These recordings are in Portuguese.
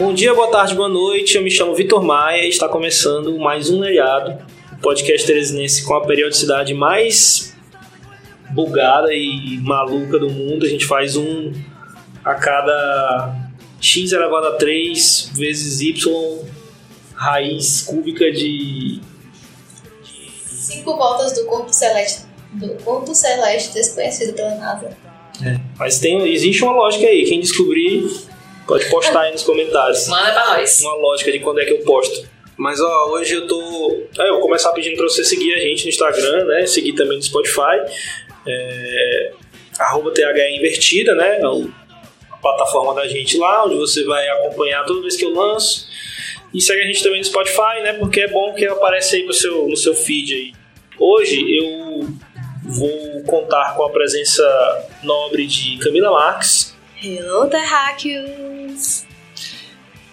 Bom dia, boa tarde, boa noite. Eu me chamo Vitor Maia e está começando mais um Leirado, o podcast teresinense com a periodicidade mais bugada e maluca do mundo. A gente faz um a cada x elevado a 3 vezes y raiz cúbica de Cinco voltas do corpo celeste, do corpo celeste desconhecido pela NASA. Mas tem, existe uma lógica aí. Quem descobrir, pode postar aí nos comentários. Manda pra nós. Uma lógica de quando é que eu posto. Mas ó, hoje eu tô. Ah, eu vou começar pedindo pra você seguir a gente no Instagram, né? Seguir também no Spotify. É... Arroba THE Invertida, né? É a plataforma da gente lá, onde você vai acompanhar toda vez que eu lanço. E segue a gente também no Spotify, né? Porque é bom que aparece aí no seu, no seu feed aí. Hoje eu vou contar com a presença nobre de Camila Marques Hello, terráqueos!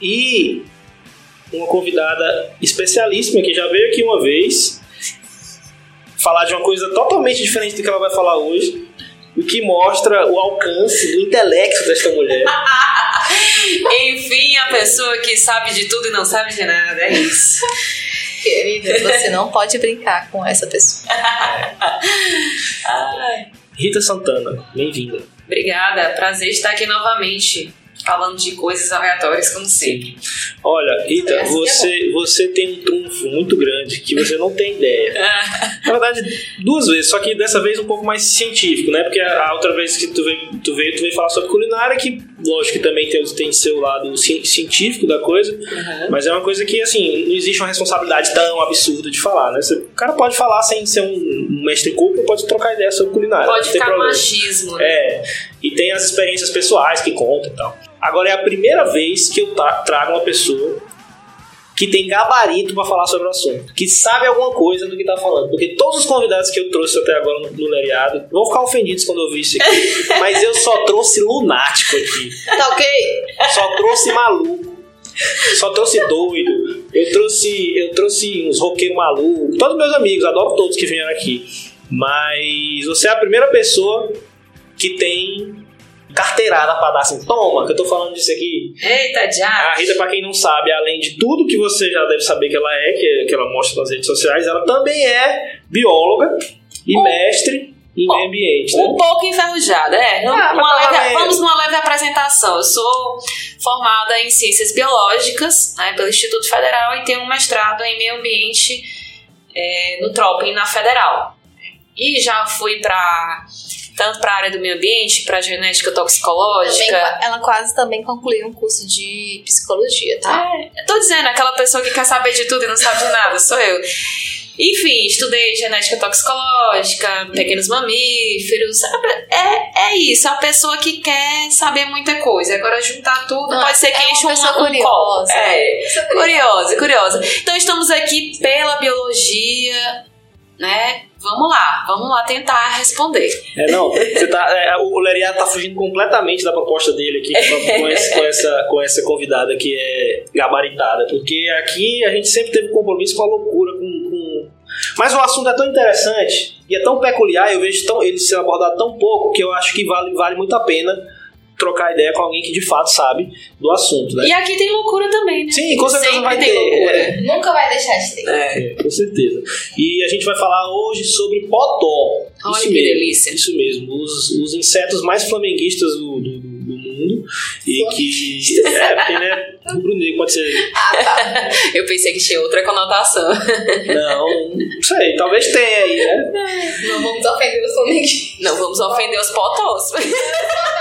e uma convidada especialíssima que já veio aqui uma vez falar de uma coisa totalmente diferente do que ela vai falar hoje, o que mostra o alcance do intelecto desta mulher. Enfim, a pessoa que sabe de tudo e não sabe de nada, é isso. Querida, você não pode brincar com essa pessoa. Rita Santana, bem-vinda. Obrigada, prazer estar aqui novamente, falando de coisas aleatórias, como sempre. Olha, Rita, É que é você, você tem um trunfo muito grande que você não tem ideia. Na verdade, duas vezes, só que dessa vez um pouco mais científico, né? Porque a a outra vez que tu veio, tu veio, tu veio falar sobre culinária, que lógico que também tem, tem seu lado ci- científico da coisa, Uhum. mas é uma coisa que, assim, não existe uma responsabilidade tão absurda de falar, né? Você- o cara pode falar sem ser um mestre cuco, pode trocar ideia sobre culinária. Pode ficar problema. machismo, né? É, e tem as experiências pessoais que contam e tal. Agora é a primeira vez que eu trago uma pessoa que tem gabarito pra falar sobre o assunto, que sabe alguma coisa do que tá falando. Porque todos os convidados que eu trouxe até agora no, no Leriado vão ficar ofendidos quando eu ouvir isso aqui. mas eu só trouxe lunático aqui. Tá ok? Só trouxe maluco. Só trouxe doido. Eu trouxe, eu trouxe uns roqueiros malucos. Todos meus amigos, adoro todos que vieram aqui. Mas você é a primeira pessoa que tem carteirada pra dar assim. Toma, que eu tô falando disso aqui. Eita, já! A Rita, pra quem não sabe, além de tudo que você já deve saber que ela é, que, que ela mostra nas redes sociais, ela também é bióloga e Um- mestre em meio ambiente. Né? Um pouco enferrujada, é. Ah, Uma tá leve- vamos numa leve apresentação. Eu sou formada em Ciências Biológicas né, pelo Instituto Federal e tenho um mestrado em Meio Ambiente é, no Tropem, na Federal. E já fui para tanto para a área do meio ambiente, para genética Também, toxicológica. ela quase também concluiu um curso de psicologia, tá? É, eu tô dizendo, aquela pessoa que quer saber de tudo e não sabe de nada, sou eu. Enfim, estudei genética toxicológica, pequenos mamíferos. É, é isso, a pessoa que quer saber muita coisa. Agora, juntar tudo, Ah, pode ser que é uma enche um, pessoa um copo. curiosa. É, curiosa, curiosa. Então, estamos aqui pela biologia, né? Vamos lá, vamos lá tentar responder. É, não, você tá, é, o Leriado tá fugindo completamente da proposta dele aqui com, com esse- com essa, com essa convidada que é gabaritada, porque aqui a gente sempre teve compromisso com a loucura, com, com- Mas o assunto é tão interessante e é tão peculiar, eu vejo tão, ele ser abordado tão pouco que eu acho que vale, vale muito a pena trocar ideia com alguém que de fato sabe do assunto, né? E aqui tem loucura também, né? Sim, com certeza Sempre vai tem ter. loucura. é. Nunca vai deixar de ter. É. Com certeza. E a gente vai falar hoje sobre potó. Olha Isso que mesmo. delícia. Isso mesmo, os, os insetos mais flamenguistas do, do, do- do mundo. E que. É, porque, né? Rubro-negro pode ser. Eu pensei que tinha outra conotação. Não, não sei, talvez tenha aí, né? Não vamos ofender os flamenguistas. Não vamos ofender os potós.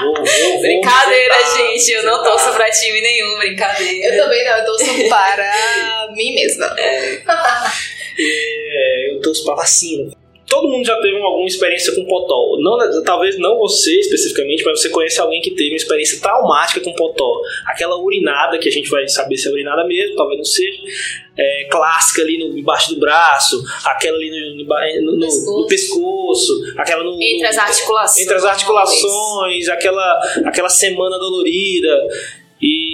Vou, vou, vou Brincadeira, gente. Eu não torço pra time nenhum, brincadeira. Eu também não, eu torço para mim mesma. É, eu torço pra vacina. Todo mundo já teve alguma experiência com potó. Não, talvez não você especificamente, mas você conhece alguém que teve uma experiência traumática com potó. Aquela urinada, que a gente vai saber se é urinada mesmo, talvez não seja. É, clássica ali no, embaixo do braço, aquela ali no, no- no- no- Pescoço. no pescoço, aquela no, Entre as articulações. entre as articulações, aquela, aquela semana dolorida. E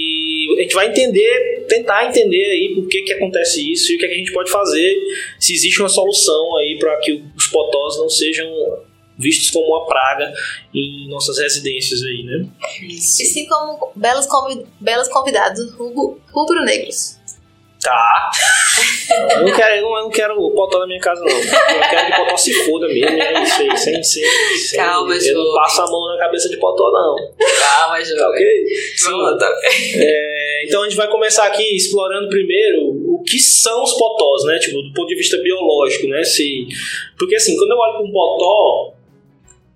a gente vai entender, tentar entender aí por que, que acontece isso e o que, é que a gente pode fazer, se existe uma solução aí para que os potós não sejam vistos como uma praga em nossas residências aí, né? Isso. Assim como belos, belos convidados rubro-negros. Tá. eu não quero, eu não, eu não quero potó na minha casa, não. Eu quero que potó se foda mesmo. É isso aí, sem ser. Calma, Eu não passo a mão na cabeça de potó, não. Calma, Jô. Tá ok? Pronto. É, então a gente vai começar aqui explorando primeiro o que são os potós, né? Tipo, do ponto de vista biológico, né? Se, porque assim, quando eu olho para um potó,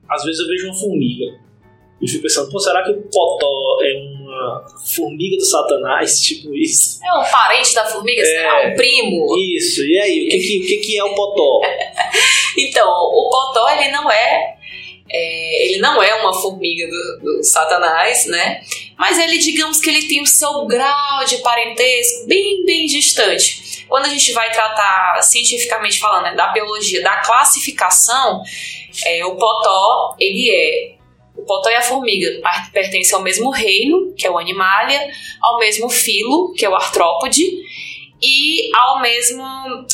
às vezes eu vejo uma formiga. E fico pensando, pô, será que o potó é uma formiga do satanás? Tipo isso. É um parente da formiga? Será um primo? Isso, e aí, o que, que, o que, que é o potó? Então, o potó, ele não é, é, ele não é uma formiga do, do satanás, né? Mas ele, digamos que ele tem o seu grau de parentesco bem, bem distante. Quando a gente vai tratar cientificamente falando né, da biologia, da classificação, é, o potó, ele é o potó e a formiga pertencem ao mesmo reino, que é o animalia, ao mesmo filo, que é o artrópode, e ao mesmo,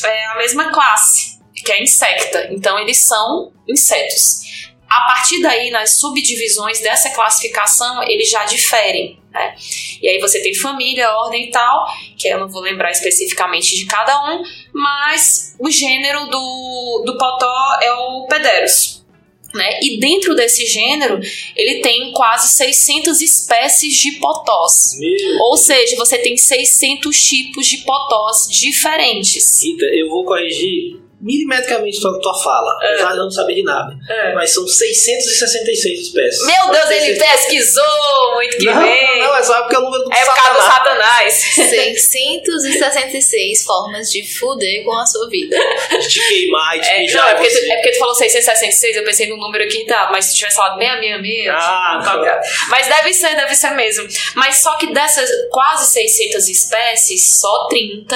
é, a mesma classe, que é a insecta. Então, eles são insetos. A partir daí, nas subdivisões dessa classificação, eles já diferem. Né? E aí você tem família, ordem e tal, que eu não vou lembrar especificamente de cada um, mas o gênero do, do potó é o Pederus. Né? E dentro desse gênero, ele tem quase 600 espécies de potós. Meu. Ou seja, você tem 600 tipos de potós diferentes. Rita, eu vou corrigir milimetricamente tua, tua fala, É. apesar de eu não saber de nada. Mas são 666 espécies. Meu Deus, ele 666. pesquisou muito que Não, bem. não, é só porque é o número do é por causa do satanás. satanás. 666 formas de fuder com a sua vida. De te queimar e te É, mijar não, é porque, tu, é porque tu falou 666, eu pensei no número aqui, tá, mas se tivesse falado 666, Ah, tá, cara. Mas deve ser, deve ser mesmo. Mas só que dessas quase 600 espécies, só 30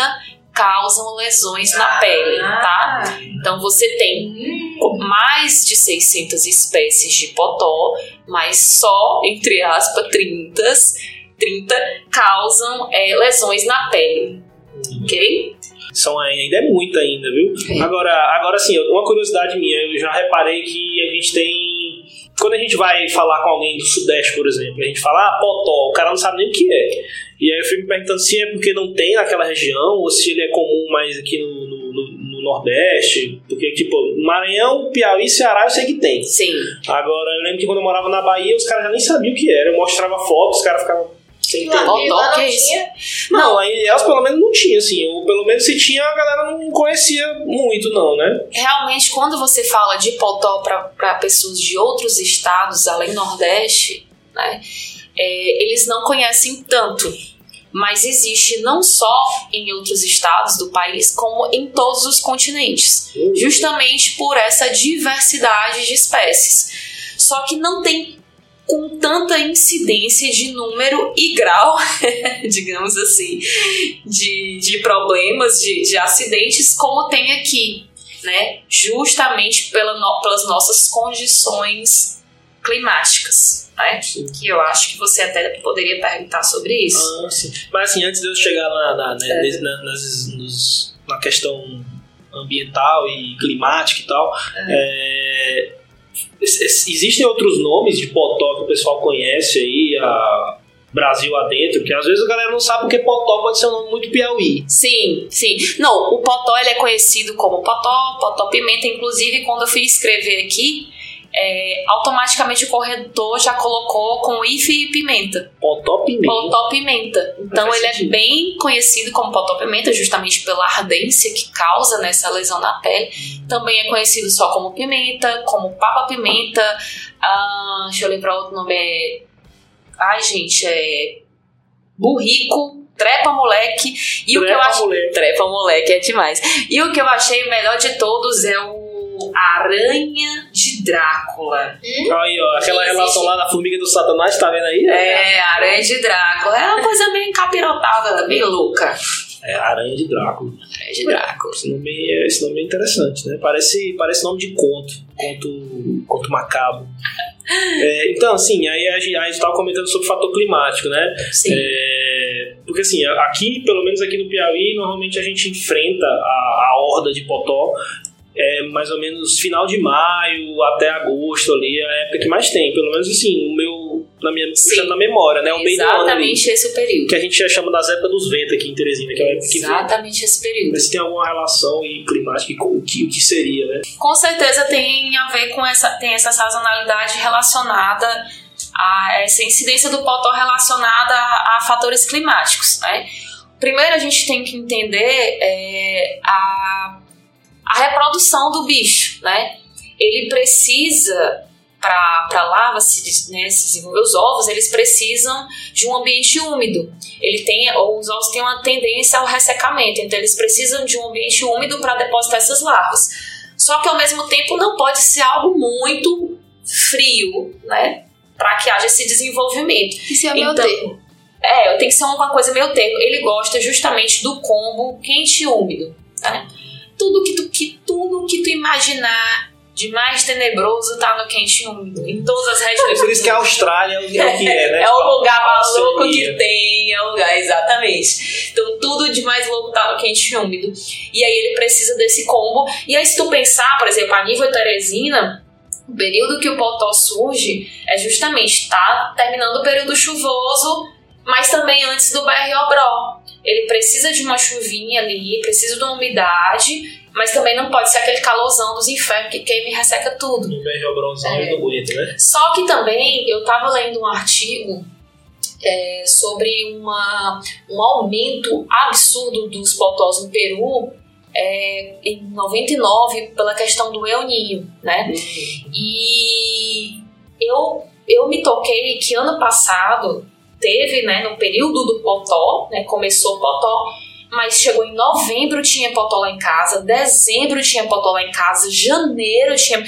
causam lesões na pele, tá? Então você tem mais de 600 espécies de potó, mas só, entre aspas, 30, 30 causam é, lesões na pele, ok? São ainda é muito ainda, viu? É. Agora, agora sim, uma curiosidade minha, eu já reparei que a gente tem. Quando a gente vai falar com alguém do Sudeste, por exemplo, a gente fala, ah, potó, o cara não sabe nem o que é. E aí eu fico me perguntando se é porque não tem naquela região, ou se ele é comum mais aqui no, no, no- no Nordeste. Porque, tipo, Maranhão, Piauí, Ceará, eu sei que tem. Sim. Agora, eu lembro que quando eu morava na Bahia, os caras já nem sabiam o que era. Eu mostrava fotos, os caras ficavam dó, lá que não isso? tinha. Não, aí elas pelo menos não tinham, assim. Ou pelo menos se tinha, a galera não conhecia muito, não, né? Realmente, quando você fala de potó para pessoas de outros estados, além do Nordeste, né, é, eles não conhecem tanto. Mas existe não só em outros estados do país, como em todos os continentes. Justamente por essa diversidade de espécies. Só que não tem com tanta incidência de número e grau, digamos assim, de, de problemas, de, de acidentes, como tem aqui, né? Justamente pela no- pelas nossas condições climáticas, né? Que eu acho que você até poderia perguntar sobre isso. Ah. Mas assim, antes de eu chegar na, na, né, É. na- nas- nos- na questão ambiental e climática e tal, é, es- existem outros nomes de potó que o pessoal conhece aí, a Brasil adentro, que às vezes a galera não sabe porque potó pode ser um nome muito piauí. Sim, sim. Não, o potó ele é conhecido como potó, potó pimenta. Inclusive, quando eu fui escrever aqui, é, automaticamente o corretor já colocou com ife e pimenta. Potó pimenta. Potó pimenta. Então ele é sentido. bem conhecido como potó pimenta, justamente pela ardência que causa nessa lesão na pele. Também é conhecido só como pimenta, como papa pimenta. ah, deixa eu lembrar outro nome. É... Ai, gente, é. Burrico, trepa moleque. E o que eu Trepa acho. moleque. Trepa moleque é demais. E o que eu achei melhor de todos é o Aranha de Drácula. Aí, ó, aquela Existe. relação lá da formiga do satanás, tá vendo aí? É, Aranha de Drácula. É uma coisa meio capirotada, meio louca. É Aranha de Drácula. Aranha de Drácula. Esse nome, é, esse nome é interessante, né? Parece, parece nome de conto. Conto, conto macabro. É, então, assim, aí a gente estava comentando sobre o fator climático, né? Sim. É, porque assim, aqui, pelo menos aqui no Piauí, normalmente a gente enfrenta a, a horda de potó é mais ou menos final de maio até agosto ali, é a época que mais tem. Pelo menos assim, o meu. Na minha, puxando na memória, né? O meio do ano Exatamente esse período. Que a gente já chama das épocas dos ventos aqui em Teresina, que é a época que vem. Exatamente esse período. Mas se tem alguma relação e climática e com o que, o que seria, né? Com certeza tem a ver com essa, tem essa sazonalidade relacionada a essa incidência do potó relacionada a, a fatores climáticos, né? Primeiro a gente tem que entender é, a, a reprodução do bicho, né? Ele precisa para a larva se, né, se desenvolver os ovos, eles precisam de um ambiente úmido. Ele tem, ou os ovos têm uma tendência ao ressecamento, então eles precisam de um ambiente úmido para depositar essas larvas. Só que ao mesmo tempo não pode ser algo muito frio, né? Para que haja esse desenvolvimento. Isso é o meu Então, termo. É, tem que ser uma coisa meio termo. Ele gosta justamente do combo quente e úmido, né? Tudo que tu, que, tudo que tu imaginar de mais tenebroso tá no quente úmido. Em todas as regiões. Por isso que a Austrália é o é que é, né? É o lugar mais louco que tem, é o lugar, exatamente. Então tudo de mais louco tá no quente e úmido. E aí ele precisa desse combo. E aí se tu pensar, por exemplo, a nível Teresina, o período que o potó surge é justamente, tá terminando o período chuvoso, mas também antes do BR-Obró. Ele precisa de uma chuvinha ali, precisa de uma umidade, mas também não pode ser aquele calorzão dos infernos que queima e resseca tudo. No BR Bronzão É. não aguenta, né? Só que também eu estava lendo um artigo é, sobre uma, um aumento absurdo dos potós no Peru é, em 99 pela questão do El Ninho, né? E eu, eu me toquei que ano passado teve, né, no período do potó, né, começou o potó, mas chegou em novembro tinha potó lá em casa, dezembro tinha potó lá em casa, janeiro tinha,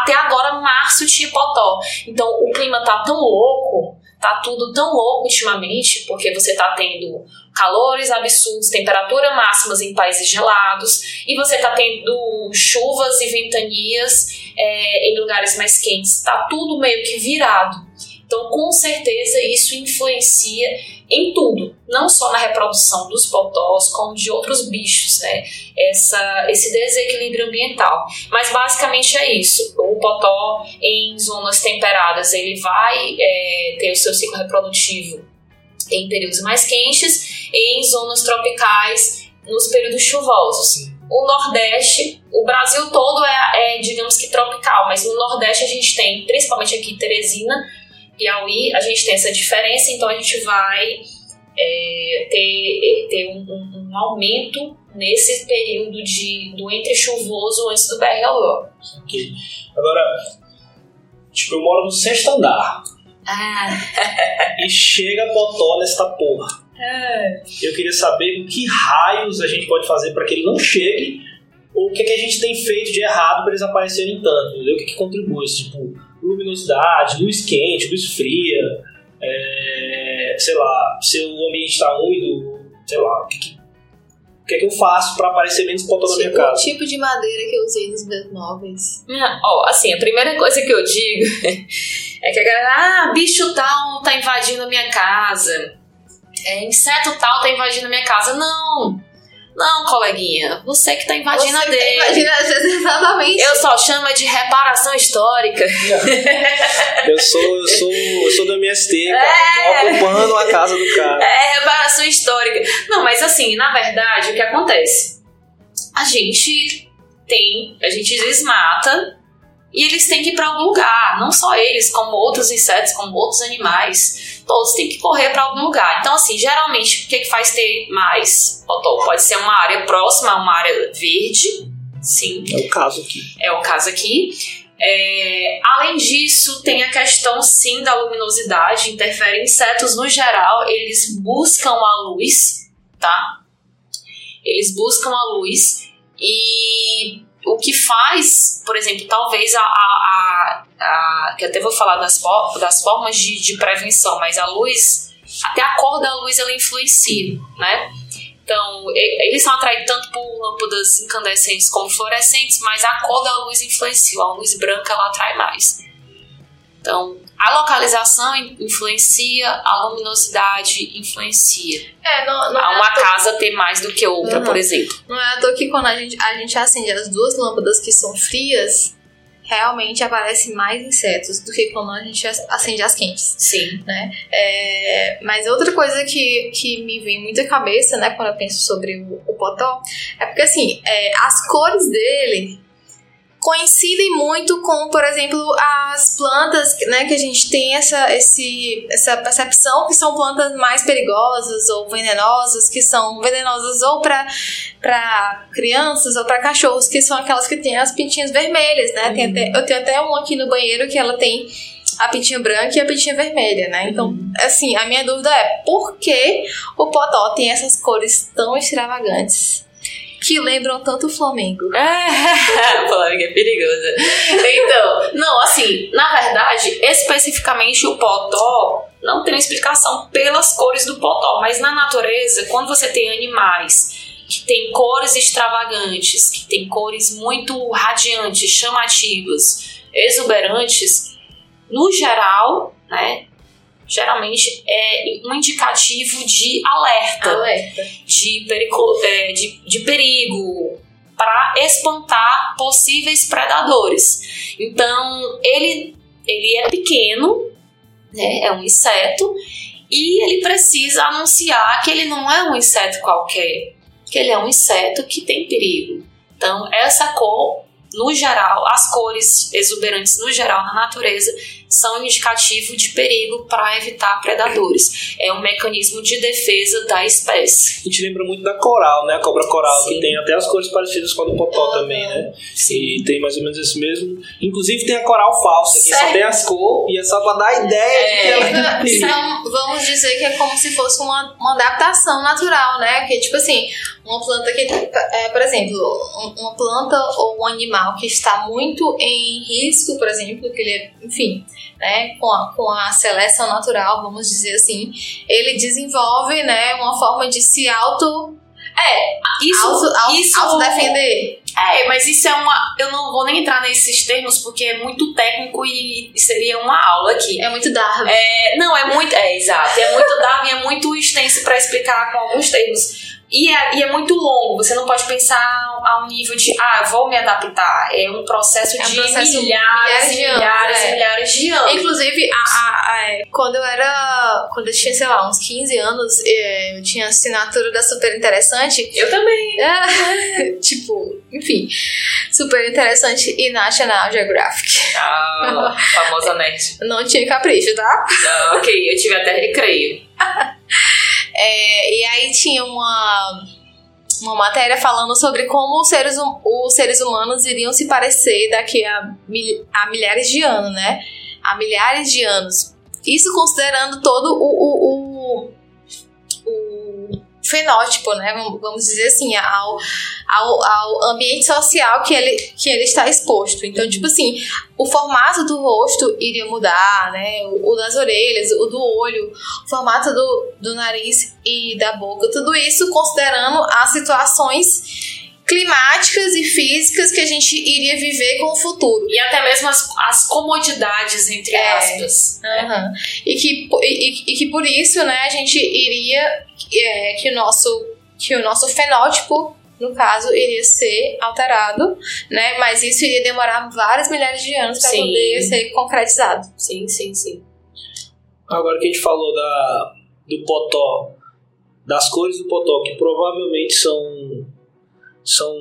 até agora março tinha potó. Então o clima tá tão louco, tá tudo tão louco ultimamente, porque você tá tendo calores absurdos, temperatura máximas em países gelados, e você tá tendo chuvas e ventanias é, em lugares mais quentes. Tá tudo meio que virado. Então, com certeza, isso influencia em tudo, não só na reprodução dos potós, como de outros bichos, né? Essa, esse desequilíbrio ambiental. Mas basicamente é isso. O potó em zonas temperadas ele vai é, ter o seu ciclo reprodutivo em períodos mais quentes e em zonas tropicais nos períodos chuvosos. O Nordeste, o Brasil todo é, é, digamos que tropical, mas no Nordeste a gente tem, principalmente aqui em Teresina, Piauí, a gente tem essa diferença, então a gente vai é, ter, ter um, um- um aumento nesse período de, do entre chuvoso antes do BRLO. Ok. Agora, tipo, eu moro no sexto andar Ah, e chega potó nesta porra. Eu queria saber o que raios a gente pode fazer para que ele não chegue ou o que, que a gente tem feito de errado para eles aparecerem tanto, entendeu? O que, que contribui? Tipo, luminosidade, luz quente, luz fria, é, sei lá, se o ambiente está úmido, sei lá, o que, que, o que, que eu faço para aparecer menos potó na minha Tipo, o casa? tipo de madeira que eu usei nos meus móveis. Ó, assim, a primeira coisa que eu digo é que a galera, ah, bicho tal tá invadindo a minha casa, é, inseto tal tá invadindo a minha casa. Não, não, coleguinha, você que tá invadindo a Você dele. Imagina, exatamente. Eu só chamo de reparação histórica. Eu sou, eu sou, eu sou do MST, cara, tô ocupando a casa do cara. É reparação histórica. Não, mas assim, na verdade, o que acontece? A gente tem, a gente desmata e eles têm que ir para algum lugar. Não só eles, como outros insetos, como outros animais. Todos têm que correr para algum lugar. Então, assim, geralmente, o que, que faz ter mais? Pode ser uma área próxima, uma área verde. Sim, É o caso aqui. é o caso aqui. É, além disso, tem a questão sim da luminosidade, interfere insetos no geral, eles buscam a luz, tá? Eles buscam a luz e o que faz, por exemplo, talvez a. a, a, a- que até vou falar das, das formas de, de prevenção, mas a luz, até a cor da luz ela influencia, né? Então, eles são atraídos tanto por lâmpadas incandescentes como fluorescentes, mas a cor da luz influencia. A luz branca ela atrai mais. Então, A localização influencia, a luminosidade influencia. É, não, não é uma toa- casa ter mais do que outra, Uhum. por exemplo. Não é à toa que quando a gente, a gente acende as duas lâmpadas que são frias, realmente aparecem mais insetos do que quando a gente acende as quentes. Sim. É, mas outra coisa que, que me vem muito à cabeça, né, quando eu penso sobre o, o potó, é porque assim, é, as cores dele coincidem muito com, por exemplo, as plantas, né, que a gente tem essa, esse, essa percepção que são plantas mais perigosas ou venenosas, que são venenosas ou para crianças ou para cachorros, que são aquelas que têm as pintinhas vermelhas, né? Tem até, eu tenho até um aqui no banheiro que ela tem a pintinha branca e a pintinha vermelha, né? Então, assim, a minha dúvida é por que o potó tem essas cores tão extravagantes que lembram tanto o Flamengo? a polêmica é perigosa. Então, não, assim, na verdade, especificamente o potó não tem explicação pelas cores do potó, mas na natureza, quando você tem animais que têm cores extravagantes, que têm cores muito radiantes, chamativas, exuberantes, no geral, né? Geralmente é um indicativo de alerta Alerta. de, perigo, é, de, de perigo para espantar possíveis predadores. Então, ele, ele é pequeno, né, é um inseto, e ele precisa anunciar que ele não é um inseto qualquer, que ele é um inseto que tem perigo. Então, essa cor, no geral, as cores exuberantes no geral na natureza são indicativo de perigo para evitar predadores. É um mecanismo de defesa da espécie. A gente lembra muito da coral, né? A cobra coral, Sim. que tem até as cores parecidas com a do potó também, né? E tem mais ou menos esse mesmo. Inclusive tem a coral falsa, que só tem as cores e é só pra dar a ideia de que ela Então, perigo. são- vamos dizer que é como se fosse uma, uma adaptação natural, né? Que tipo assim, uma planta que, é, por exemplo, um- uma planta ou um animal que está muito em risco, por exemplo, que ele, é, enfim, né, com a, com a seleção natural, vamos dizer assim, ele desenvolve, né, uma forma de se auto, Isso, auto, auto, isso autodefender. É, mas isso é uma. Eu não vou nem entrar nesses termos porque é muito técnico e seria uma aula aqui. É muito Darwin. É, não, é muito. É, exato. É muito Darwin, é muito extenso para explicar com alguns termos. E é, e é muito longo, você não pode pensar a um nível de, ah, vou me adaptar. É um processo É um de processo milhares, milhares de anos, milhares é. milhares de anos. Inclusive, a, a- a- é, quando eu era. Quando eu tinha, sei lá, uns 15 anos, é, eu tinha assinatura da Super Interessante. Eu também. É, tipo, enfim, super interessante e National Geographic. A famosa nerd. Não tinha capricho, tá? Ah, ok, eu tive até recreio. É, e aí tinha uma, uma matéria falando sobre como os seres, hum- os seres humanos iriam se parecer daqui a, mil- a milhares de anos, né? Há milhares de anos. Isso considerando todo o, o, o fenótipo, né? Vamos dizer assim, ao, ao, ao ambiente social que ele, que ele está exposto. Então, tipo assim, o formato do rosto iria mudar, né? O, o das orelhas, o do olho, o formato do, do nariz e da boca. Tudo isso considerando as situações climáticas e físicas que a gente iria viver com o futuro. E até mesmo as, as comodidades, entre É. aspas. Aham. E, que, e, e- que por isso, né, a gente iria é, que o nosso que o nosso fenótipo no caso iria ser alterado, né? Mas isso iria demorar vários milhares de anos para poder ser concretizado. Sim, sim, sim. Agora que a gente falou da, do potó, das cores do potó, que provavelmente são, são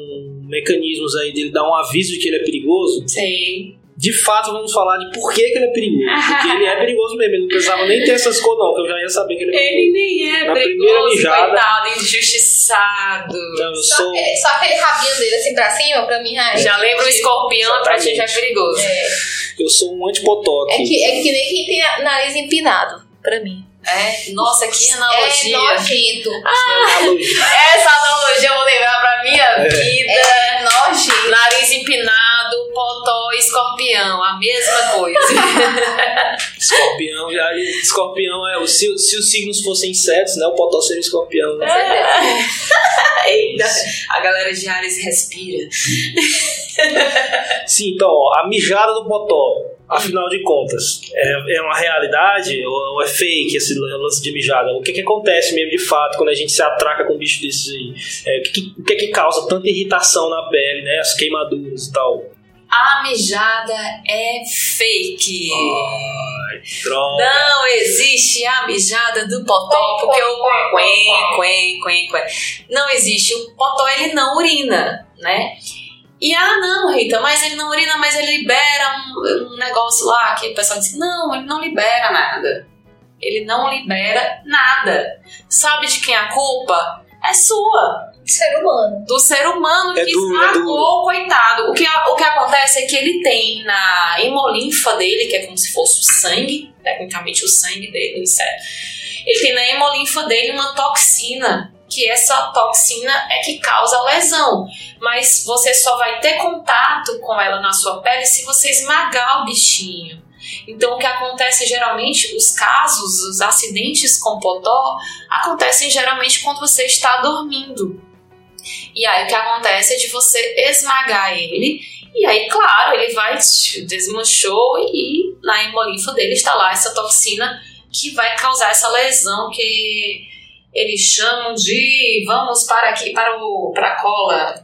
mecanismos aí dele dar um aviso de que ele é perigoso, Sim. de fato vamos falar de por que, que ele é perigoso. Porque ele é perigoso mesmo, ele não precisava nem ter essas cores não, que eu já ia saber que ele é perigoso. Ele nem é Na primeira perigoso, mijada. coitado, injustiçado. Então, eu Só, sou... que- só aquele rabinho dele assim pra cima, pra mim, ai, Já lembra o escorpião, pra ti já é perigoso. Eu sou um antipotó É que, é que nem quem tem nariz empinado, pra mim. É, nossa, que É analogia. nojento. Analogia. Essa analogia eu vou levar pra minha vida. É nojento. Nariz empinado, potó, escorpião, a mesma coisa. Escorpião, já, escorpião é. Se, se os signos fossem insetos, né? O potó seria escorpião. Né? Eita, a galera de Ares respira. Sim, então, ó, a mijada do potó. Afinal de contas, é, é uma realidade ou é fake esse lance de mijada? O que, que acontece mesmo de fato quando a gente se atraca com um bicho desses aí? É, o que, que, o que, que causa tanta irritação na pele, né? As queimaduras e tal? A mijada é fake. Ai, droga. Não existe a mijada do potó, porque o quen, quen, quen, quen. Não existe. O potó ele não urina, né? E ah, não, Rita, mas ele não urina, mas ele libera um, um negócio lá que o pessoal diz: não, ele não libera nada. Ele não libera nada. Sabe de quem é a culpa? É sua. Ser humano. Do ser humano É que duro, é esmagou, coitado. O que, o que acontece é que ele tem na hemolinfa dele, que é como se fosse o sangue, tecnicamente o sangue dele, isso é. Ele tem na hemolinfa dele uma toxina, que essa toxina é que causa a lesão. Mas você só vai ter contato com ela na sua pele se você esmagar o bichinho. Então, o que acontece geralmente, os casos, os acidentes com potó, acontecem geralmente quando você está dormindo. E aí, o que acontece é de você esmagar ele, e aí, claro, ele vai, desmanchou, e na hemolinfa dele está lá essa toxina que vai causar essa lesão que eles chamam de, vamos para aqui, para, o, para a cola,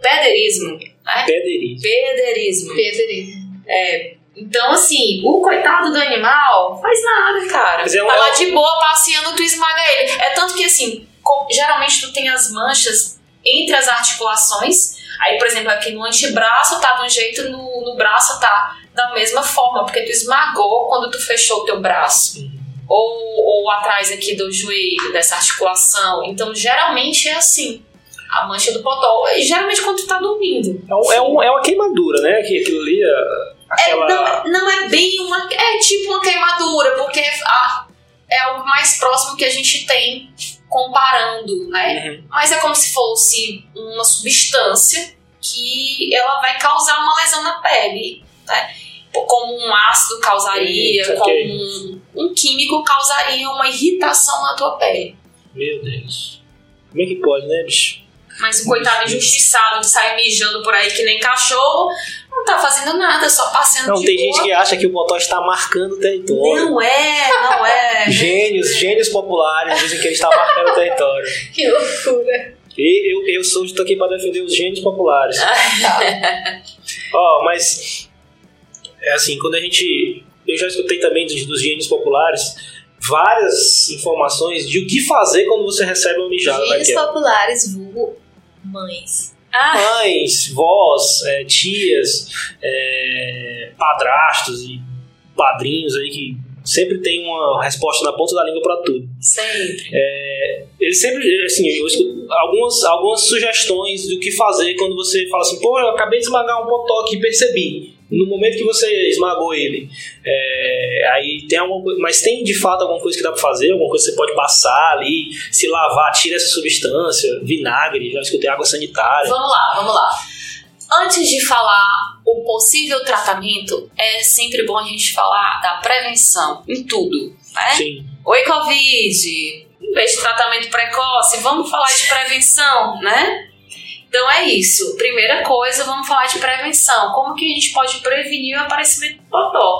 pederismo, né? Pederismo. Pederismo. Pedro. Então, assim, o coitado do animal faz nada, cara. Mas é um- tá lá de boa passeando, tu esmaga ele. É tanto que, assim, geralmente tu tem as manchas entre as articulações. Aí, por exemplo, aqui no antebraço tá de um jeito, no, no braço tá da mesma forma, porque tu esmagou quando tu fechou o teu braço. Uhum. Ou, ou atrás aqui do joelho, dessa articulação. Então, geralmente é assim. A mancha do potó. E geralmente quando tu tá dormindo. É, um- é, um- é uma queimadura, né? Aquilo ali. é É, Aquela... não, não é bem uma. É tipo uma queimadura, porque ah, é algo mais próximo que a gente tem comparando, né? Uhum. Mas é como se fosse uma substância que ela vai causar uma lesão na pele, né? Como um ácido causaria, Hum, como saquei. um, um químico causaria uma irritação na tua pele. Meu Deus. Como é que pode, né, bicho? Mas o coitado injustiçado de sair mijando por aí que nem cachorro, não tá fazendo nada, só passeando Não, tem boa. gente que acha que o botó está marcando o território. Não é, não é. Gênios, gênios populares dizem que ele está marcando o território. Que loucura. E eu, eu sou estou aqui para defender os gênios populares. Ó, mas é assim, quando a gente. Eu já escutei também dos, dos gênios populares várias informações de o que fazer quando você recebe uma mijada Gênios daquela. populares, vulgo mães. Ah, Mães, vós, é, tias, é, padrastos e padrinhos aí que sempre tem uma resposta na ponta da língua para tudo. sempre. Eles sempre, assim, eu escuto algumas, algumas sugestões do que fazer quando você fala assim, pô, eu acabei de esmagar um potó aqui, percebi. No momento que você esmagou ele, é, aí tem alguma coisa, mas tem de fato alguma coisa que dá pra fazer, alguma coisa que você pode passar ali, se lavar, tira essa substância, vinagre, já escutei água sanitária. Vamos lá, vamos lá. Antes de falar o possível tratamento, é sempre bom a gente falar da prevenção em tudo, né? Sim. Oi, Covid! Em vez de tratamento precoce, vamos falar de prevenção, né? Então é isso. Primeira coisa, vamos falar de prevenção. Como que a gente pode prevenir o aparecimento do potó?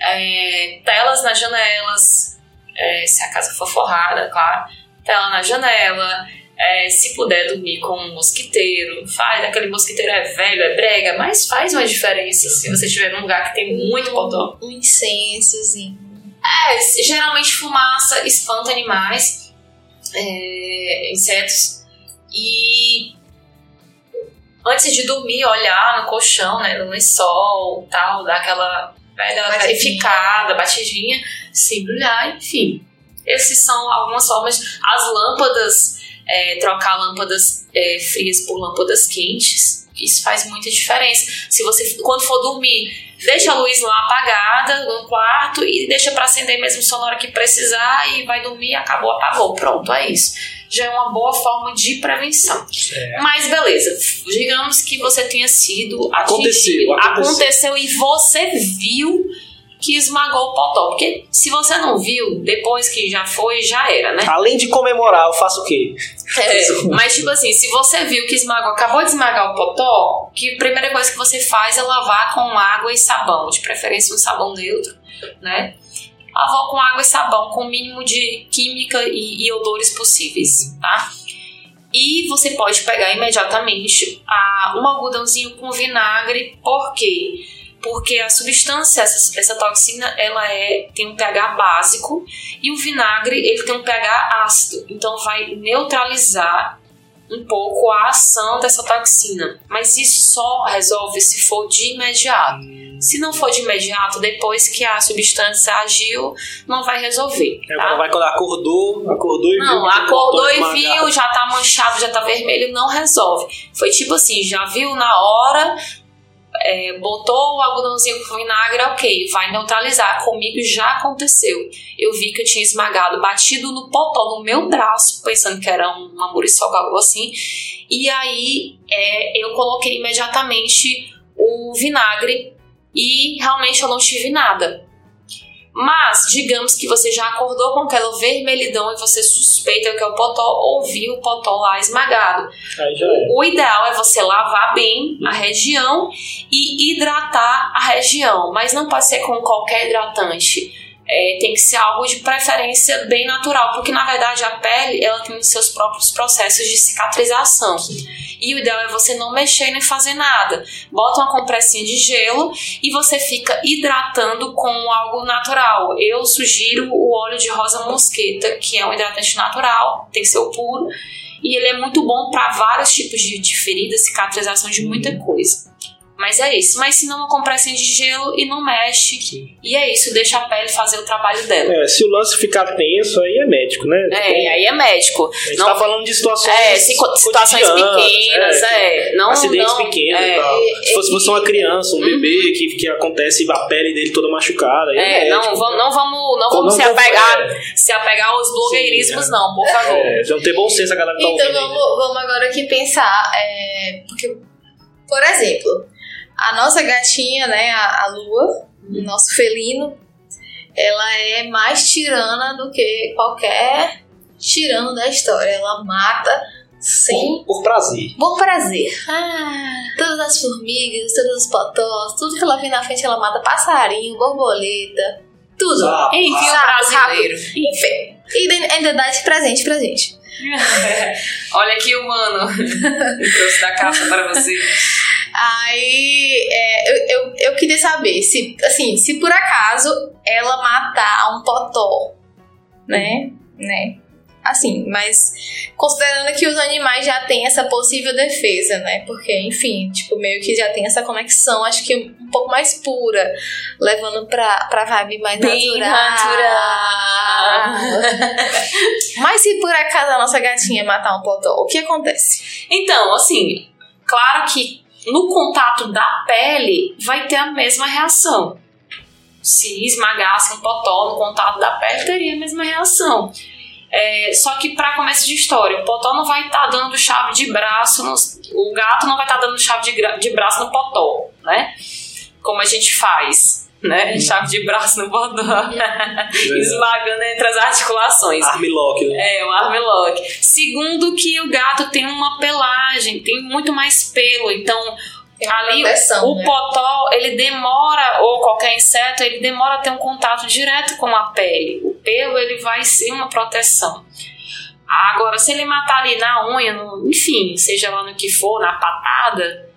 É, telas nas janelas, é, se a casa for forrada, claro. Tela na janela. é, se puder dormir com um mosquiteiro, faz. Aquele mosquiteiro é velho, é brega, mas faz uma diferença se você estiver num lugar que tem muito potó. Um incensozinho. É, geralmente fumaça espanta animais, é, insetos. E antes de dormir, olhar no colchão, né, no lençol, tal, dar aquela velha Batidinha. verificada, batidinha, se brilhar, enfim. Esses são algumas formas. As lâmpadas, é, trocar lâmpadas é, frias por lâmpadas quentes, isso faz muita diferença. Se você, quando for dormir, deixa a luz lá apagada no quarto e deixa para acender mesmo só na hora que precisar e vai dormir, acabou, apagou, pronto, é isso. Já é uma boa forma de prevenção. É. Mas beleza, digamos que você tenha sido Aconteceu, atingido. aconteceu. aconteceu e você viu que esmagou o potó. Porque se você não viu, depois que já foi, já era, né? Além de comemorar, eu faço o quê? É, mas, tipo assim, se você viu que esmagou, acabou de esmagar o potó, que a primeira coisa que você faz é lavar com água e sabão, de preferência um sabão neutro, né? Lavou com água e sabão, com o mínimo de química e, e odores possíveis, tá? E você pode pegar imediatamente a, um algodãozinho com vinagre, por quê? Porque a substância, essa, essa toxina, ela é, tem um pH básico e o vinagre ele tem um pH ácido, então vai neutralizar um pouco a ação dessa toxina. Mas isso só resolve se for de imediato. Se não for de imediato, depois que a substância agiu, não vai resolver. É, tá? vai quando acordou, acordou e Não, viu. que acordou e viu, já tá manchado, já tá vermelho, não resolve. Foi tipo assim, já viu na hora, é, botou o algodãozinho com vinagre, ok, vai neutralizar. Comigo já aconteceu. Eu vi que eu tinha esmagado, batido no potó, no meu braço, pensando que era uma muriçoca, algo assim. E aí é, eu coloquei imediatamente o vinagre e realmente eu não tive nada. Mas, digamos que você já acordou com aquela vermelhidão e você suspeita que é o potó ou viu o potó lá esmagado. É. O ideal é você lavar bem a região e hidratar a região, mas não pode ser com qualquer hidratante. É, tem que ser algo de preferência bem natural, porque na verdade a pele ela tem os seus próprios processos de cicatrização. E o ideal é você não mexer nem fazer nada. Bota uma compressinha de gelo e você fica hidratando com algo natural. Eu sugiro o óleo de rosa mosqueta, que é um hidratante natural, tem que ser o puro. E ele é muito bom para vários tipos de, de feridas, cicatrização de muita coisa. Mas é isso. Mas se não, uma compressinha de gelo e não mexe. Sim. E é isso, deixa a pele fazer o trabalho dela. É, se o lance ficar tenso, aí é médico, né? É, aí é médico. A gente Não- tá falando de situações. É, situações pequenas, é. Não, acidentes não, pequenos é. e tal. Se fosse você uma criança, um Uhum. bebê que, que acontece e a pele dele toda machucada. aí É, médico, não, vamos, não vamos, não vamos se apegar, é. se apegar aos blogueirismos, Sim, não, por favor. É, vamos ter bom senso a galera que tá Então ouvindo. aí, vamos, vamos agora aqui pensar, é, porque, por exemplo, a nossa gatinha, né, a, a Lua, o nosso felino, ela é mais tirana do que qualquer tirano da história. Ela mata sem Por, por prazer. bom prazer. Ah, todas as formigas, todos os potós, tudo que ela vê na frente ela mata. Passarinho, borboleta, tudo. Sapo, Enfim, o Sapo, brasileiro. Enfim. E ainda- ainda dá de presente pra gente. Olha aqui o mano. Trouxe da caixa para você. Aí é, eu, eu, eu queria saber se, assim, se por acaso ela matar um potó, né? Né? Assim, mas considerando que os animais já têm essa possível defesa, né? Porque, enfim, tipo, meio que já tem essa conexão, acho que um pouco mais pura, levando pra, pra vibe mais Bem natural. Mas se por acaso a nossa gatinha matar um potó, o que acontece? Então, assim, claro que no contato da pele vai ter a mesma reação. Se esmagasse um potó no contato da pele, teria a mesma reação. É, só que para começo de história, o potó não vai estar dando chave de braço, no- o gato não vai estar dando chave de, de braço no potó, né? Como a gente faz, né? Chave de braço no potó, esmagando entre as articulações. Armlock, né? É, o armlock. Segundo que o gato tem uma pelagem, tem muito mais pelo, então Tem uma ali proteção, o né? potó, ele demora, ou qualquer inseto, ele demora a ter um contato direto com a pele. O pelo, ele vai ser uma proteção. Agora, se ele matar ali na unha, no- enfim, seja lá no que for, na patada,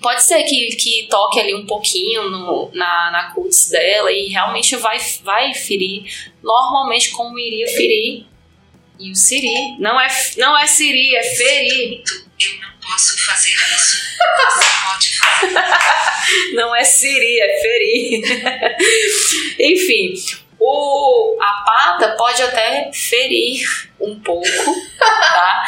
pode ser que, que toque ali um pouquinho no- na, na cutis dela e realmente vai, vai ferir normalmente como iria ferir. E o Siri, não é, não é Siri, é ferir. Eu não posso fazer isso. Você pode fazer. Não é Siri, é ferir. Enfim, o, a pata pode até ferir um pouco, tá?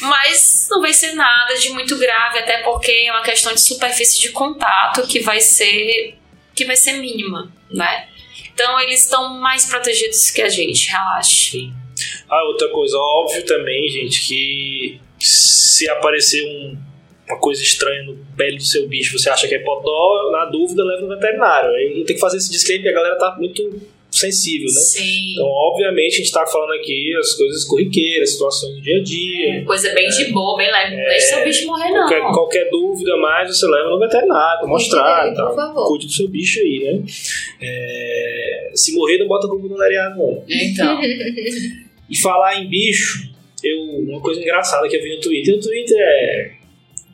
Mas não vai ser nada de muito grave, até porque é uma questão de superfície de contato que vai ser que vai ser mínima, né? Então eles estão mais protegidos que a gente, relaxe. Ah, outra coisa, óbvio também, gente, que se aparecer um, uma coisa estranha no pele do seu bicho, você acha que é potó, na dúvida leva no veterinário. Tem que fazer esse disclaimer a galera tá muito sensível, né? Sim. Então, obviamente, a gente tá falando aqui as coisas corriqueiras, situações do dia a dia. Coisa bem de boa, bem leve. Não deixa seu bicho morrer, não. Qualquer, qualquer dúvida mais, você leva no veterinário pra mostrar e Por favor. Cuide do seu bicho aí, né? É, se morrer, não bota culpa no veterinário, não. Então. E falar em bicho, eu, uma coisa engraçada que eu vi no Twitter. O Twitter é,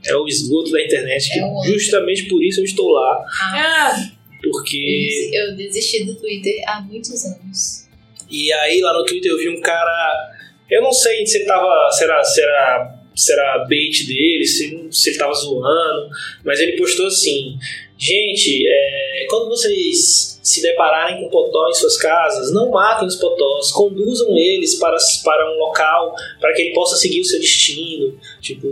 é o esgoto da internet, que É justamente por isso eu estou lá. Ah, Porque. Eu desisti do Twitter há muitos anos. E aí lá no Twitter eu vi um cara. Eu não sei se ele tava. Será, será, será bait dele, se, se ele tava zoando, mas ele postou assim: Gente, é, quando vocês se depararem com potó em suas casas, não matem os potós, conduzam eles para, para um local para que ele possa seguir o seu destino. Tipo,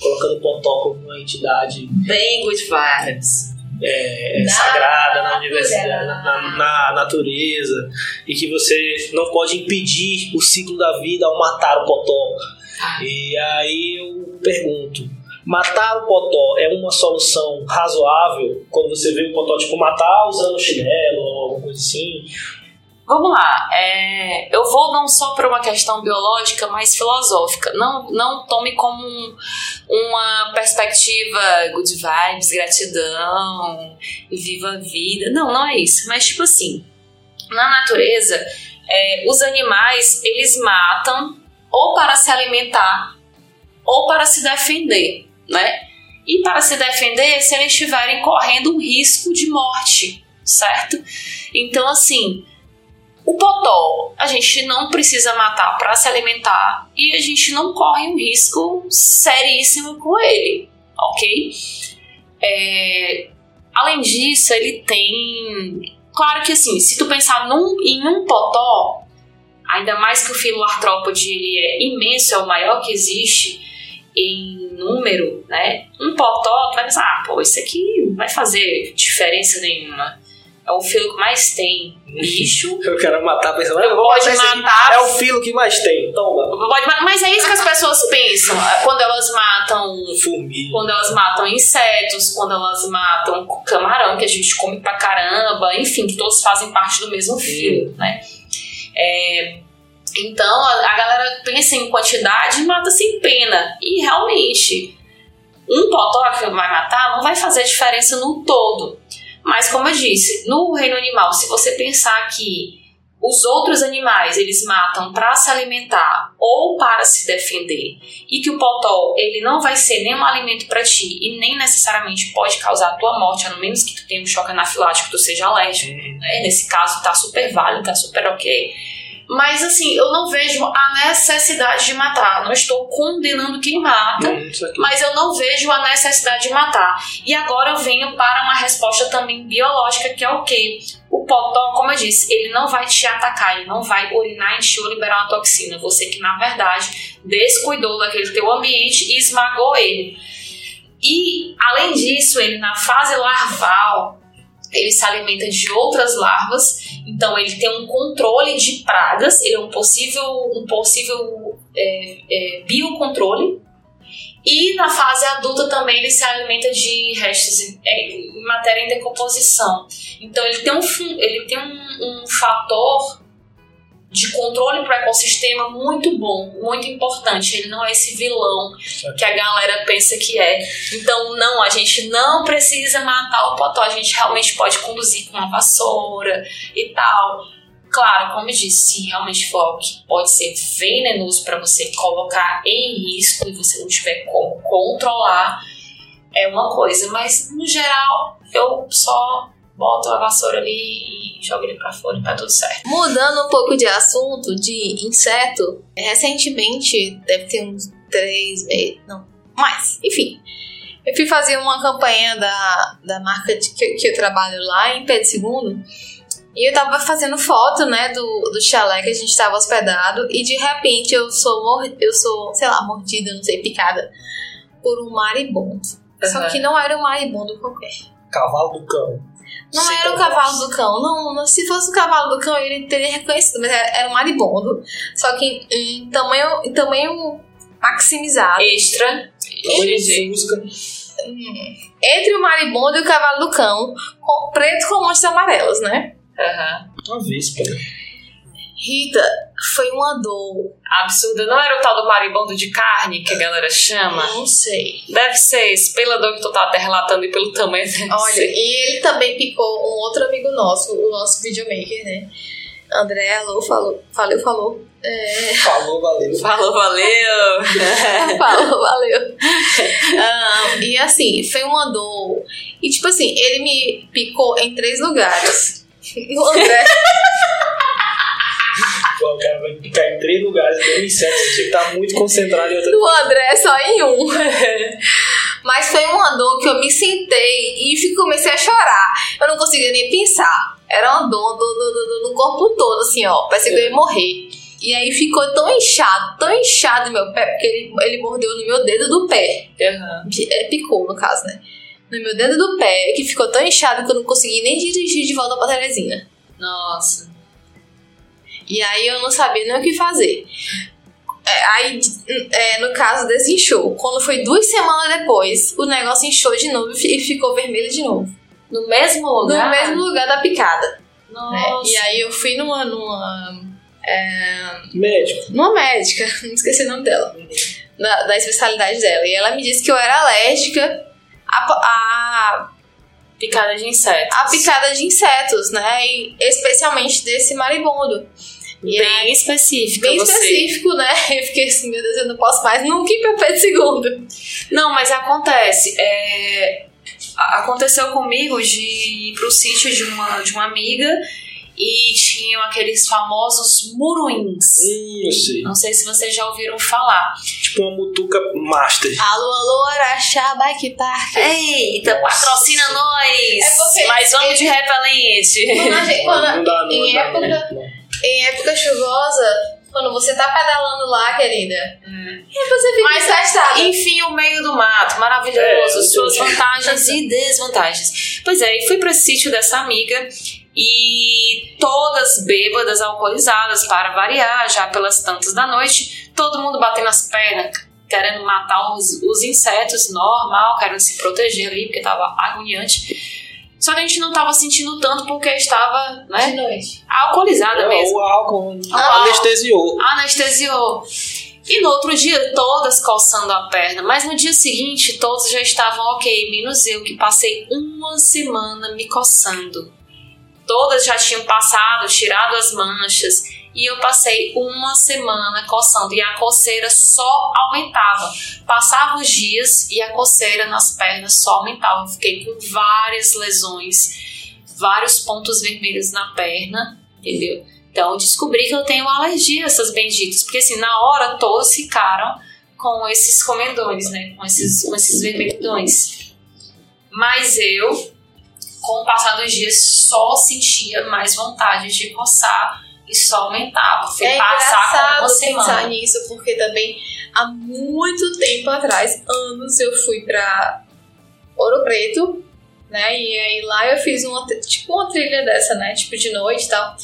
colocando o potó como uma entidade bem good vibes. É, Na sagrada na universidade, natureza. na, na natureza, e que você não pode impedir o ciclo da vida ao matar o potó. Ah. E aí eu pergunto: matar o potó é uma solução razoável quando você vê o potó tipo matar usando chinelo ou alguma coisa assim? Vamos lá, é, eu vou não só para uma questão biológica, mas filosófica. Não, não tome como um- uma perspectiva good vibes, gratidão, viva a vida. Não, não é isso. Mas tipo assim, na natureza, é, os animais eles matam ou para se alimentar ou para se defender, né? E para se defender, se eles estiverem correndo um risco de morte, certo? Então assim, o potó a gente não precisa matar para se alimentar e a gente não corre um risco seríssimo com ele, ok? É, além disso, ele tem. Claro que assim, se tu pensar num, em um potó, ainda mais que o filo artrópode ele é imenso, é o maior que existe em número, né? Um potó, tu vai pensar, ah, pô, isso aqui não vai fazer diferença nenhuma. É o filo que mais tem bicho. Eu quero matar pensando, Eu "Ah, vou pode matar É o filo que mais tem, toma. Pode ma- Mas é isso que as pessoas pensam quando elas matam Formiga. quando elas matam insetos, quando elas matam camarão, que a gente come pra caramba, enfim, que todos fazem parte do mesmo filo, né? É, então a, a galera pensa em quantidade e mata sem pena. E realmente, um potó que vai matar não vai fazer diferença no todo. Mas como eu disse, no reino animal, se você pensar que os outros animais eles matam para se alimentar ou para se defender e que o potó ele não vai ser nem um alimento para ti e nem necessariamente pode causar a tua morte, a menos que tu tenha um choque anafilático, tu seja alérgico. né? Nesse caso tá super válido, tá super ok. Mas assim, eu não vejo a necessidade de matar. Não estou condenando quem mata, Hum, mas eu não vejo a necessidade de matar. E agora eu venho para uma resposta também biológica, que é o quê? O potó, como eu disse, ele não vai te atacar, ele não vai urinar em ti ou liberar uma toxina. Você que, na verdade, descuidou daquele teu ambiente e esmagou ele. E, além disso, ele na fase larval, ele se alimenta de outras larvas, então ele tem um controle de pragas, ele é um possível, um possível é, é, biocontrole. E na fase adulta também ele se alimenta de restos em, é, em matéria em decomposição. Então ele tem um, ele tem um, um fator de controle para o ecossistema muito bom, muito importante. Ele não é esse vilão que a galera pensa que é. Então, não, a gente não precisa matar o potó, a gente realmente pode conduzir com uma vassoura e tal. Claro, como eu disse, se realmente for algo que pode ser venenoso para você colocar em risco e você não tiver como controlar, é uma coisa. Mas, no geral, eu só boto a vassoura ali e jogo ele pra fora e tá tudo certo. Mudando um pouco de assunto, de inseto, recentemente, deve ter uns três meses, não, mais, enfim. Eu fui fazer uma campanha da, da marca de, que, que eu trabalho lá em Pedro II. E eu tava fazendo foto, né, do, do chalé que a gente tava hospedado. E de repente eu sou, mor eu sou, sei lá, mordida, não sei, picada por um maribondo. Só Uhum. que não era um maribondo qualquer. Cavalo do cão. Não Sei era o cavalo é. do cão, não, não. Se fosse o cavalo do cão, ele teria reconhecido, mas era, era um maribondo. Só que em tamanho, em tamanho maximizado. Extra, Fusca. Entre o maribondo e o cavalo do cão, com- preto com manchas amarelas, né? Aham. Uma Vespa. Rita, foi uma dor. Absurdo. Não era o tal do maribondo de carne que a galera chama? Não sei. Deve ser esse, pela dor que tu tá até relatando e pelo tamanho deve Olha, ser. e ele também picou um outro amigo nosso, o nosso videomaker, né? André, alô, falou. Falou, falou. É, Falou, valeu. Falou, valeu! falou, valeu. Ah, e assim, foi uma dor. E tipo assim, ele me picou em três lugares. O André, três lugares, mesmo inseto. Você tinha que estar muito concentrado em outra o André só em um. Mas foi uma dor que eu me sentei e comecei a chorar. Eu não conseguia nem pensar. Era uma dor, dor, dor no corpo todo, assim, ó. Parecia que eu ia morrer. E aí ficou tão inchado, tão inchado meu pé, porque ele, ele mordeu no meu dedo do pé. Aham. É, picou, no caso, né? No meu dedo do pé, que ficou tão inchado que eu não consegui nem dirigir de volta pra Teresina. Nossa. E aí eu não sabia nem o que fazer. É, aí, é, no caso, desinchou. Quando foi duas semanas depois, o negócio inchou de novo e fi- ficou vermelho de novo. No mesmo lugar? No mesmo lugar da picada. Nossa. E aí eu fui numa. numa, é, Médico. numa médica, não esqueci o nome dela, da, da especialidade dela. E ela me disse que eu era alérgica a, a Picada de insetos. a picada de insetos, né? E especialmente desse maribondo. E Bem aí, específico. bem você. específico, né? Eu fiquei assim, meu Deus, eu não posso mais nunca ir pra pé de segundo. Não, mas acontece. é, Aconteceu comigo de ir pro sítio de uma, de uma amiga e tinham aqueles famosos muruins. Hum, eu sei. Não sei se vocês já ouviram falar. Tipo uma mutuca master. Alô, alô, Araxá Bike Park. Eita, Nossa patrocina nós! É porque Mas vamos de ele- repelente. Quando quando não dá, não em dá. época- não. em época chuvosa, quando você tá pedalando lá, querida, e você fica Mas infestada. Enfim, o meio do mato, maravilhoso, É, suas vantagens e desvantagens. Pois é, e fui para esse sítio dessa amiga e todas bêbadas, alcoolizadas, para variar, já pelas tantas da noite, todo mundo batendo as pernas, querendo matar os, os insetos, normal, querendo se proteger ali, porque tava agoniante. Só que a gente não tava sentindo tanto porque estava, De né, noite. alcoolizada É, mesmo. o álcool Ah. anestesiou. anestesiou. E no outro dia, todas coçando a perna. Mas no dia seguinte, todos já estavam ok, menos eu, que passei uma semana me coçando. Todas já tinham passado, tirado as manchas. E eu passei uma semana coçando. E a coceira só aumentava. Passavam os dias e a coceira nas pernas só aumentava. Eu fiquei com várias lesões, vários pontos vermelhos na perna, entendeu? Então descobri que eu tenho alergia a essas benditas, porque assim, na hora todos ficaram com esses comedores, né? Com esses, com esses vermelhidões. Mas eu, com o passar dos dias, só sentia mais vontade de coçar e só aumentava. Fui É passar uma engraçado pensar semana. nisso, porque também há muito tempo atrás, anos, eu fui pra Ouro Preto, né? E aí lá eu fiz uma, tipo uma trilha dessa, né? Tipo de noite e tal.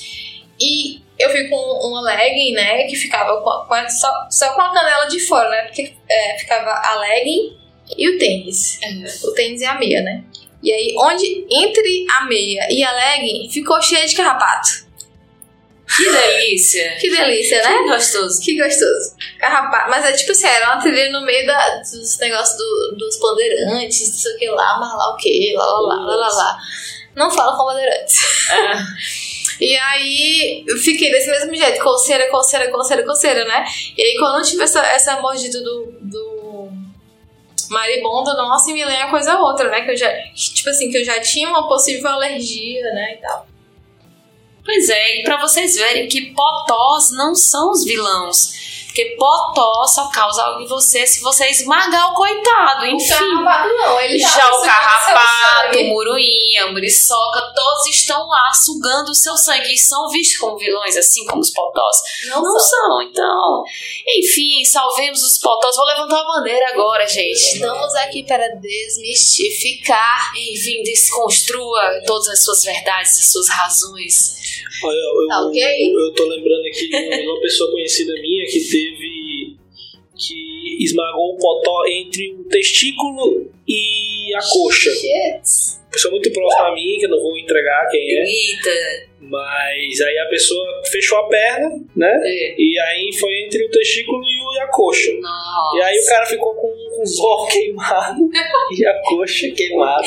E eu fui com uma legging, né? Que ficava com a- só, só com a canela de fora, né? Porque é, ficava a legging e o tênis. O tênis e a meia, né? E aí, onde entre a meia e a legging ficou cheia de carrapato. Que delícia! Que delícia, né? Que gostoso. Que gostoso. Carrapato. Mas é tipo assim, era uma trilha no meio da, dos negócios do- dos bandeirantes, não sei o que lá, mas lá o que, lá lá lá, lá lá lá. Não fala com bandeirantes. Ah, E aí eu fiquei desse mesmo jeito, coceira, coceira, coceira, coceira, né? E aí quando eu tive essa, essa mordida do, do maribondo, não assimilei a coisa a outra, né? Que eu já, tipo assim, que eu já tinha uma possível alergia, né? E tal. Pois é, e pra vocês verem que potós não são os vilões. Porque potó só causa algo em você se você esmagar o coitado, enfim. carrapato não, ele tá Já o carrapato, sangue. o muruim, a muriçoca, todos estão lá sugando o seu sangue e são vistos como vilões, assim como os potós. Não, Não são. são, então. Enfim, salvemos os potós. Vou levantar a bandeira agora, gente. Estamos aqui para desmistificar. Enfim, desconstrua todas as suas verdades, as suas razões. Olha, eu, Tá ok? eu tô lembrando aqui de uma pessoa conhecida minha que teve. que esmagou o potó entre o testículo e a coxa. Shit. Pessoa muito próxima a mim, que eu não vou entregar quem é. Eita. Mas aí a pessoa fechou a perna, né? É. E aí foi entre o testículo e a coxa. Nossa. E aí o cara ficou com os ovos queimados e a coxa queimada.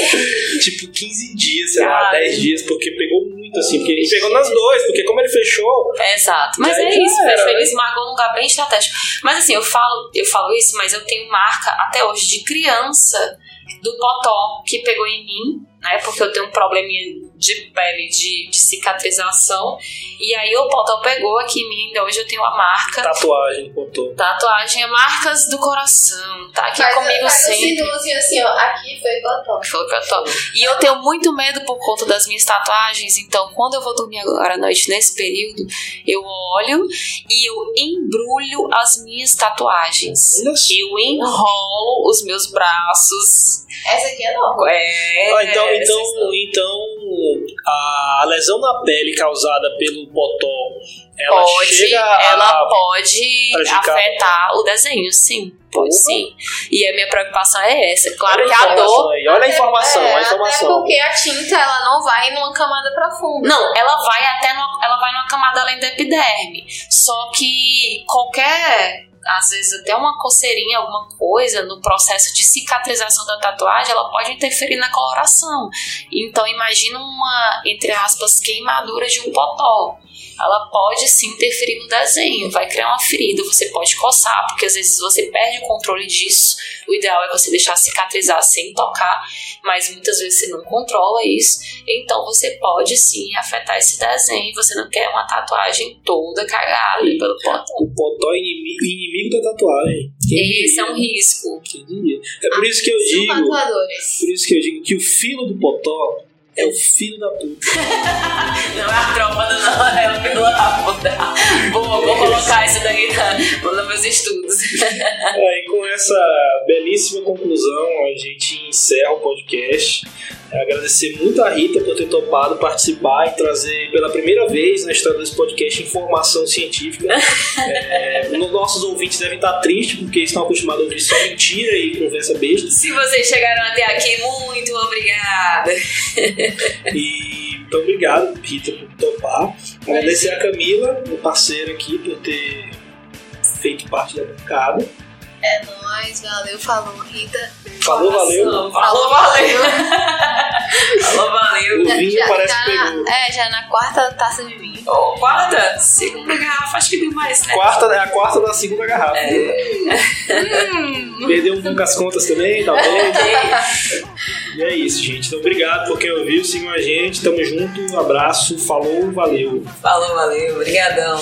tipo, 15 dias, sei lá, Caramba. 10 dias, porque pegou muito assim. Porque ele pegou nas duas, porque como ele fechou, Exato. Mas é isso, era, fechou, né? ele esmagou num lugar bem estratégico. Mas assim, eu falo, eu falo isso, mas eu tenho marca até hoje de criança do potó que pegou em mim, né? Porque eu tenho um probleminha de pele de, de cicatrização. E aí o potó pegou aqui em mim, ainda hoje eu tenho a marca. tatuagem, contou. Tatuagem é marcas do coração, tá aqui Faz- comigo faz um sempre. símbolozinho assim, ó. Aqui foi botão. Foi o que eu tô. E eu tenho muito medo por conta das minhas tatuagens, então quando eu vou dormir agora à noite nesse período, eu olho e eu embrulho as minhas tatuagens. Só. Eu enrolo os meus braços. Essa aqui é nova. É, Ah, então, então, então a lesão na pele causada pelo potó, ela pode, chega a... ela pode prejudicar. afetar o desenho, sim. Pode sim. E a minha preocupação é essa. Claro Olha que a informação dor. aí, Olha a informação, é, a informação. Até porque a tinta, ela não vai numa camada profunda. Não, ela vai até no, ela vai numa camada além da epiderme. Só que qualquer, às vezes até uma coceirinha, alguma coisa no processo de cicatrização da tatuagem, ela pode interferir na coloração. Então imagina uma, entre aspas, queimadura de um potó. Ela pode sim interferir no desenho, vai criar uma ferida, você pode coçar, porque às vezes você perde o controle disso. O ideal é você deixar cicatrizar sem tocar, mas muitas vezes você não controla isso. Então você pode sim afetar esse desenho. Você não quer uma tatuagem toda cagada pelo potão. O potó inimigo, inimigo da tatuagem. Quem Esse é diria? um risco. Quem diria? É por isso que eu digo, tatuadores. por isso que eu digo que o filo do potó é o filho da puta. Não é a tropa, não, é o pelo puta. Boa, vou colocar isso daí na, nos meus estudos. É, e com essa belíssima conclusão, a gente encerra o podcast. É, agradecer muito a Rita por ter topado participar e trazer pela primeira vez na história desse podcast informação científica. É, os nossos ouvintes devem estar tristes porque estão acostumados a ouvir só mentira e conversa besta. Se vocês chegaram até aqui, muito obrigada. E muito obrigado, Rita, por topar. Agradecer a Camila, meu parceiro aqui, por ter feito parte da bancada. É nóis, valeu, falou, Rita. Falou, valeu. Falou, valeu. Falou, valeu. O vinho parece que na- pegou. É, já na quarta taça de vinho. Ô, quarta, segunda garrafa, acho que deu mais, né? Quarta, é a quarta da segunda garrafa. Perdeu um pouco as contas também, talvez. e é isso, gente. Então, obrigado por quem ouviu. Sigam a gente. Tamo junto. Um abraço. Falou, valeu. Falou, valeu. Obrigadão.